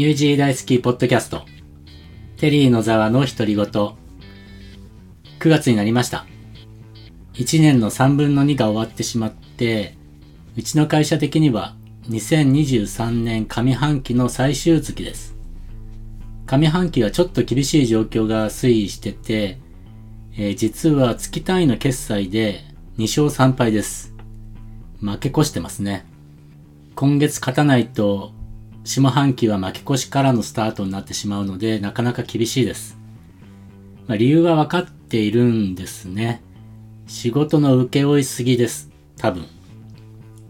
ニュージー大好きポッドキャスト。テリーのざわの独り言。9月になりました。1年の3分の2が終わってしまって、うちの会社的には2023年上半期の最終月です。上半期はちょっと厳しい状況が推移してて、えー、実は月単位の決済で2勝3敗です。負け越してますね。今月勝たないと下半期は負け越しからのスタートになってしまうので、なかなか厳しいです。まあ、理由は分かっているんですね。仕事の請け負いすぎです。多分。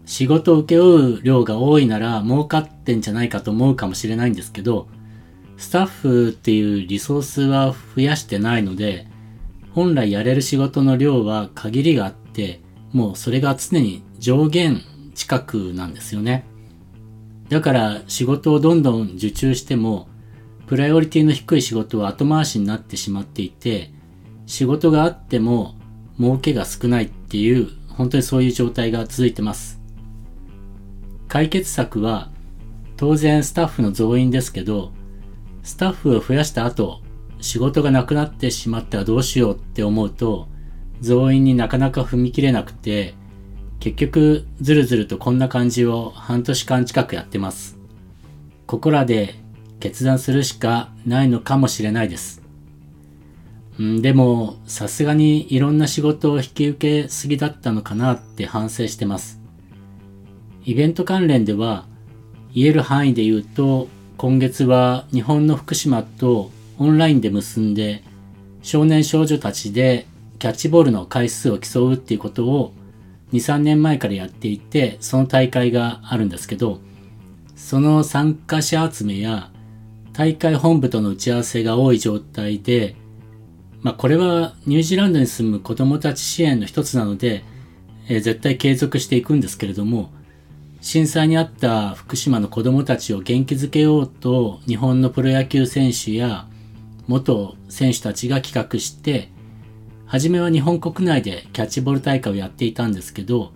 仕事を請け負う量が多いなら儲かってんじゃないかと思うかもしれないんですけど、スタッフっていうリソースは増やしてないので、本来やれる仕事の量は限りがあって、もうそれが常に上限近くなんですよね。だから仕事をどんどん受注しても、プライオリティの低い仕事は後回しになってしまっていて、仕事があっても儲けが少ないっていう、本当にそういう状態が続いてます。解決策は、当然スタッフの増員ですけど、スタッフを増やした後、仕事がなくなってしまったらどうしようって思うと、増員になかなか踏み切れなくて、結局、ずるずるとこんな感じを半年間近くやってます。ここらで決断するしかないのかもしれないです。んでも、さすがにいろんな仕事を引き受けすぎだったのかなって反省してます。イベント関連では、言える範囲で言うと、今月は日本の福島とオンラインで結んで、少年少女たちでキャッチボールの回数を競うっていうことを2、3年前からやっていて、その大会があるんですけど、その参加者集めや大会本部との打ち合わせが多い状態で、まあこれはニュージーランドに住む子供たち支援の一つなので、えー、絶対継続していくんですけれども、震災にあった福島の子供たちを元気づけようと日本のプロ野球選手や元選手たちが企画して、初めは日本国内でキャッチボール大会をやっていたんですけど、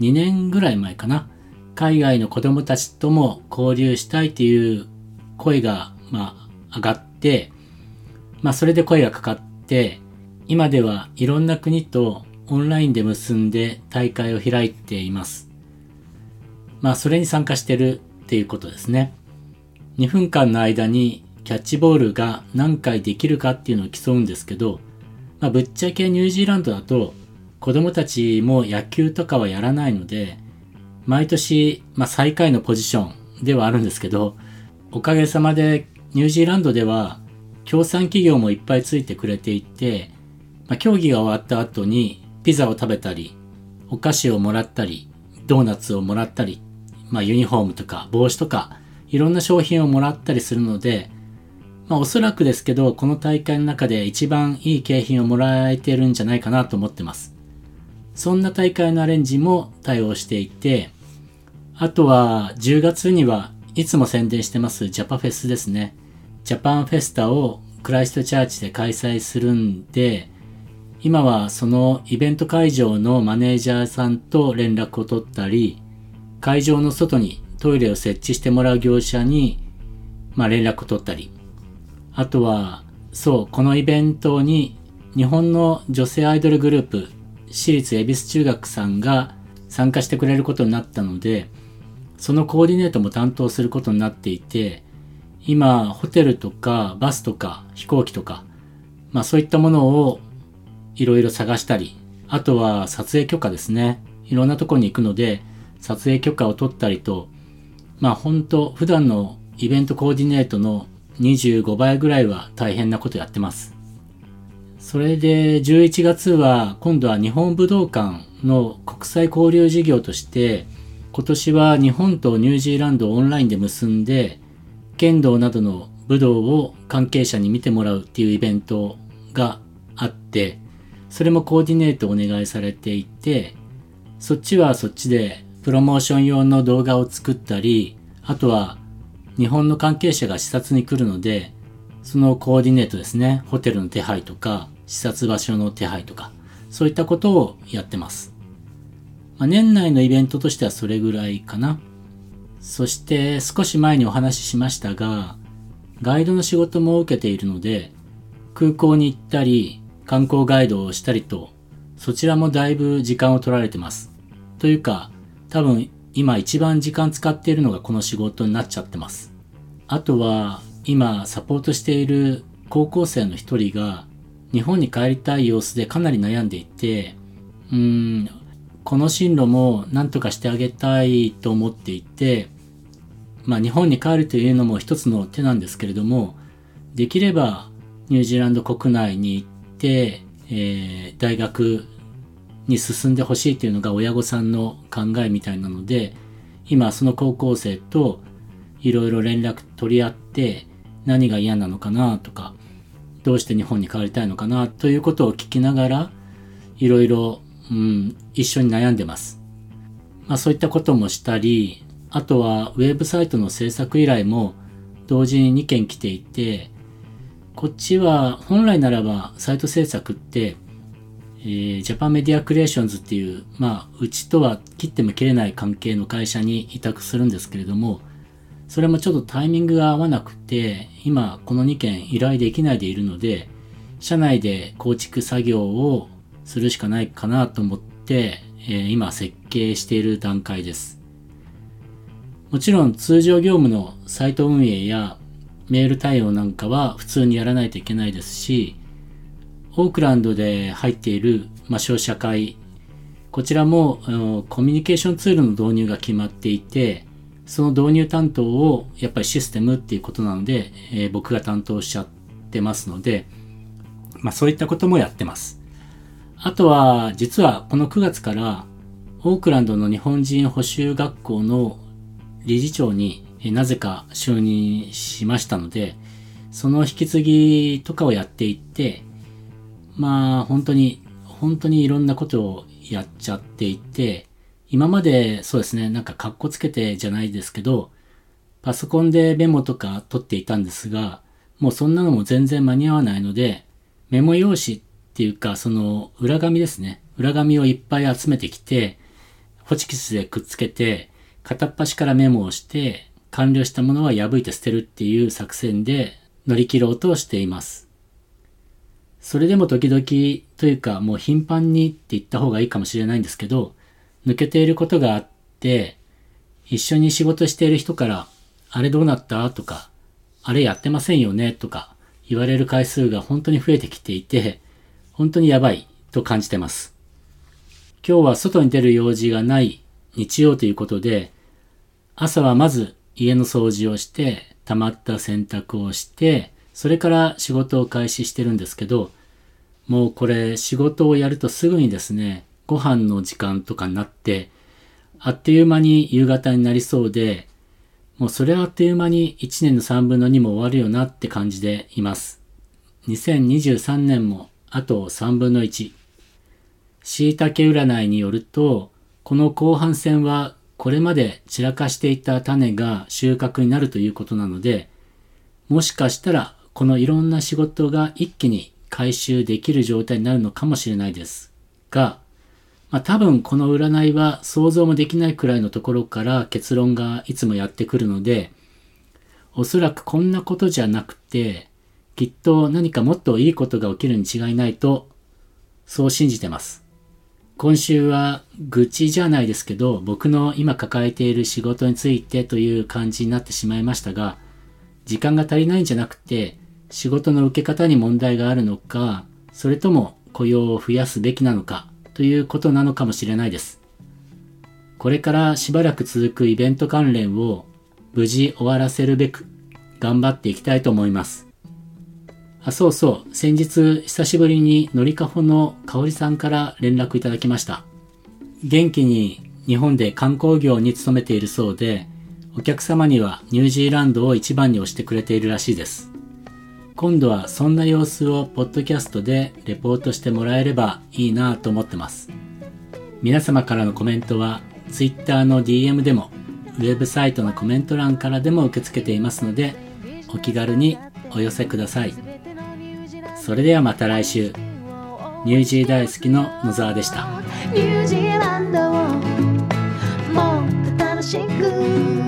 2年ぐらい前かな、海外の子供たちとも交流したいという声が、まあ、上がって、まあ、それで声がかかって、今ではいろんな国とオンラインで結んで大会を開いています。まあ、それに参加してるっていうことですね。2分間の間にキャッチボールが何回できるかっていうのを競うんですけど、まあ、ぶっちゃけニュージーランドだと子供たちも野球とかはやらないので、毎年、まあ、最下位のポジションではあるんですけど、おかげさまでニュージーランドでは協賛企業もいっぱいついてくれていて、まあ、競技が終わった後にピザを食べたり、お菓子をもらったり、ドーナツをもらったり、まあ、ユニフォームとか帽子とか、いろんな商品をもらったりするので、まあおそらくですけど、この大会の中で一番いい景品をもらえてるんじゃないかなと思ってます。そんな大会のアレンジも対応していて、あとは10月にはいつも宣伝してますジャパフェスですね。ジャパンフェスタをクライストチャーチで開催するんで、今はそのイベント会場のマネージャーさんと連絡を取ったり、会場の外にトイレを設置してもらう業者に、まあ、連絡を取ったり、あとは、そう、このイベントに日本の女性アイドルグループ、私立恵比寿中学さんが参加してくれることになったので、そのコーディネートも担当することになっていて、今、ホテルとかバスとか飛行機とか、まあそういったものをいろいろ探したり、あとは撮影許可ですね。いろんなとこに行くので、撮影許可を取ったりと、まあ本当普段のイベントコーディネートの25倍ぐらいは大変なことやってます。それで11月は今度は日本武道館の国際交流事業として今年は日本とニュージーランドをオンラインで結んで剣道などの武道を関係者に見てもらうっていうイベントがあってそれもコーディネートお願いされていてそっちはそっちでプロモーション用の動画を作ったりあとは日本の関係者が視察に来るので、そのコーディネートですね、ホテルの手配とか、視察場所の手配とか、そういったことをやってます。まあ、年内のイベントとしてはそれぐらいかな。そして少し前にお話ししましたが、ガイドの仕事も受けているので、空港に行ったり、観光ガイドをしたりと、そちらもだいぶ時間を取られてます。というか、多分今一番時間使っているのがこの仕事になっちゃってます。あとは、今サポートしている高校生の一人が日本に帰りたい様子でかなり悩んでいて、うん、この進路も何とかしてあげたいと思っていて、まあ日本に帰るというのも一つの手なんですけれども、できればニュージーランド国内に行って、えー、大学に進んでほしいというのが親御さんの考えみたいなので、今その高校生といろいろ連絡取り合って何が嫌なのかなとか、どうして日本に帰りたいのかなということを聞きながら、いろいろ、うん、一緒に悩んでます。まあそういったこともしたり、あとはウェブサイトの制作依頼も同時に2件来ていて、こっちは本来ならばサイト制作って、えー、ジャパンメディアクリエーションズっていう、まあ、うちとは切っても切れない関係の会社に委託するんですけれども、それもちょっとタイミングが合わなくて、今この2件依頼できないでいるので、社内で構築作業をするしかないかなと思って、えー、今設計している段階です。もちろん通常業務のサイト運営やメール対応なんかは普通にやらないといけないですし、オークランドで入っている、まあ、商社会、こちらもコミュニケーションツールの導入が決まっていて、その導入担当をやっぱりシステムっていうことなので、えー、僕が担当しちゃってますので、まあそういったこともやってます。あとは、実はこの9月からオークランドの日本人補修学校の理事長になぜか就任しましたので、その引き継ぎとかをやっていって、まあ本当に、本当にいろんなことをやっちゃっていて、今までそうですね、なんか格好つけてじゃないですけど、パソコンでメモとか取っていたんですが、もうそんなのも全然間に合わないので、メモ用紙っていうか、その裏紙ですね。裏紙をいっぱい集めてきて、ホチキスでくっつけて、片っ端からメモをして、完了したものは破いて捨てるっていう作戦で乗り切ろうとしています。それでも時々というかもう頻繁にって言った方がいいかもしれないんですけど、抜けていることがあって、一緒に仕事している人から、あれどうなった？とか、あれやってませんよね？とか言われる回数が本当に増えてきていて、本当にやばいと感じてます。今日は外に出る用事がない日曜ということで、朝はまず家の掃除をして、溜まった洗濯をして、それから仕事を開始してるんですけど、もうこれ仕事をやるとすぐにですね、ご飯の時間とかになって、あっという間に夕方になりそうで、もうそれはあっという間に1年の3分の2も終わるよなって感じでいます。2023年もあと3分の1。椎茸占いによると、この後半戦はこれまで散らかしていた種が収穫になるということなので、もしかしたらこのいろんな仕事が一気に回収できる状態になるのかもしれないですが、まあ、多分この占いは想像もできないくらいのところから結論がいつもやってくるので、おそらくこんなことじゃなくて、きっと何かもっといいことが起きるに違いないと、そう信じてます。今週は愚痴じゃないですけど、僕の今抱えている仕事についてという感じになってしまいましたが、時間が足りないんじゃなくて、仕事の受け方に問題があるのか、それとも雇用を増やすべきなのか、ということなのかもしれないです。これからしばらく続くイベント関連を無事終わらせるべく頑張っていきたいと思います。あ、そうそう。先日、久しぶりにのりかほのかおりさんから連絡いただきました。元気に日本で観光業に勤めているそうで、お客様にはニュージーランドを一番に推してくれているらしいです。今度はそんな様子をポッドキャストでレポートしてもらえればいいなと思ってます。皆様からのコメントは Twitter の DM でもウェブサイトのコメント欄からでも受け付けていますのでお気軽にお寄せください。それではまた来週ニュージー大好きの野沢でしたニュージーランドをもっと楽しく